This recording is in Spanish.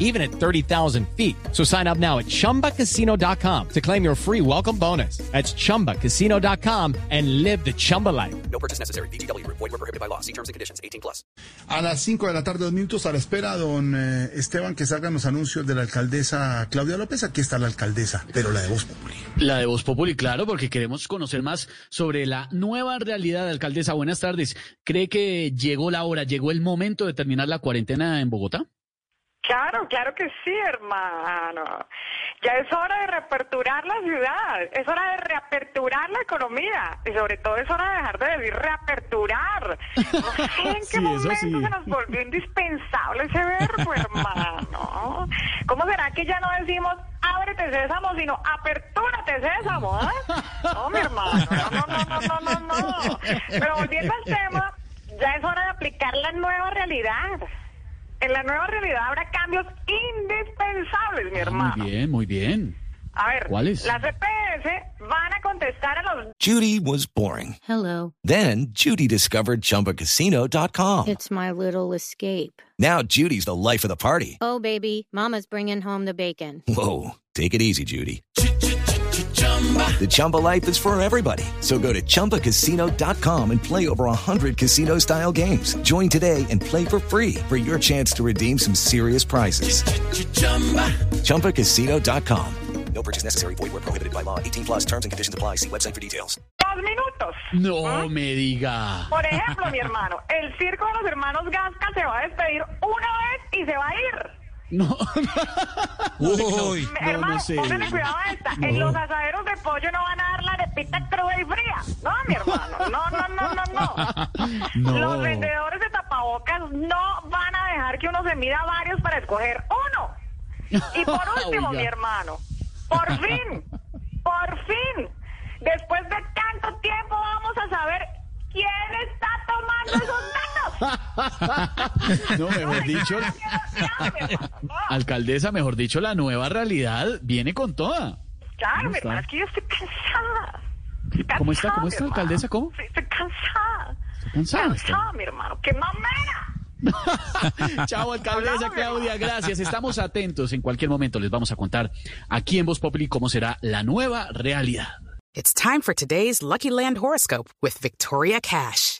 even at 30,000 feet. So sign up now at chumbacasino.com to claim your free welcome bonus. That's chumbacasino.com and live the Chumba life. No purchase necessary. BGW. Void were prohibited by law. See terms and conditions. 18 plus. A las 5 de la tarde, dos minutos a la espera, don eh, Esteban, que salgan los anuncios de la alcaldesa Claudia López. Aquí está la alcaldesa, pero la de Voz Populi. La de Voz Populi, claro, porque queremos conocer más sobre la nueva realidad de alcaldesa. Buenas tardes. ¿Cree que llegó la hora, llegó el momento de terminar la cuarentena en Bogotá? Claro, claro que sí, hermano. Ya es hora de reaperturar la ciudad, es hora de reaperturar la economía y sobre todo es hora de dejar de decir reaperturar. No sé en qué Sí, momento sí. se nos volvió indispensable ese verbo, hermano. ¿Cómo será que ya no decimos ábrete sésamo, sino apertúrate sésamo? ¿ah? No, mi hermano, no, no, no, no, no, no, no. Pero volviendo al tema, ya es hora de aplicar la nueva realidad. En la nueva realidad habrá cambios indispensables, mi ah, hermano. Muy bien, muy bien. A ver, ¿Cuáles? las CPS van a contestar a los Judy was boring. Hello. Then Judy discovered ChumbaCasino.com. It's my little escape. Now Judy's the life of the party. Oh, baby, Mama's bringing home the bacon. Whoa, take it easy, Judy. The Chumba life is for everybody. So go to ChumbaCasino.com and play over 100 casino-style games. Join today and play for free for your chance to redeem some serious prizes. ChumbaCasino.com. No purchase necessary. Void were prohibited by law. 18 plus terms and conditions apply. See website for details. dos minutos. No ¿Ah? me diga. Por ejemplo, mi hermano, el circo de los hermanos Gasca se va a despedir una vez y se va a ir. No. No, hermano, no sé. póngale cuidado a esta. En los asaderos de pollo no van a dar la arepita cruda y fría. No, mi hermano. No, no, no, no, no. No. Los vendedores de tapabocas no van a dejar que uno se mida varios para escoger uno. Y por último, mi hermano, por fin, por fin, después de tanto tiempo vamos a saber quién No, mejor dicho, alcaldesa, mejor dicho, la nueva realidad viene con toda. Claro, es que yo estoy cansada. ¿Cómo está? ¿Cómo está, alcaldesa? ¿Cómo? Estoy cansada. ¿Está cansada? Está- Cansada, mi hermano. ¡Qué mamera! Chao, alcaldesa Claudia, gracias. Estamos atentos. En cualquier momento les vamos a contar aquí en Voz Populi cómo será la nueva realidad. It's time for today's Lucky Land horoscope with Victoria Cash.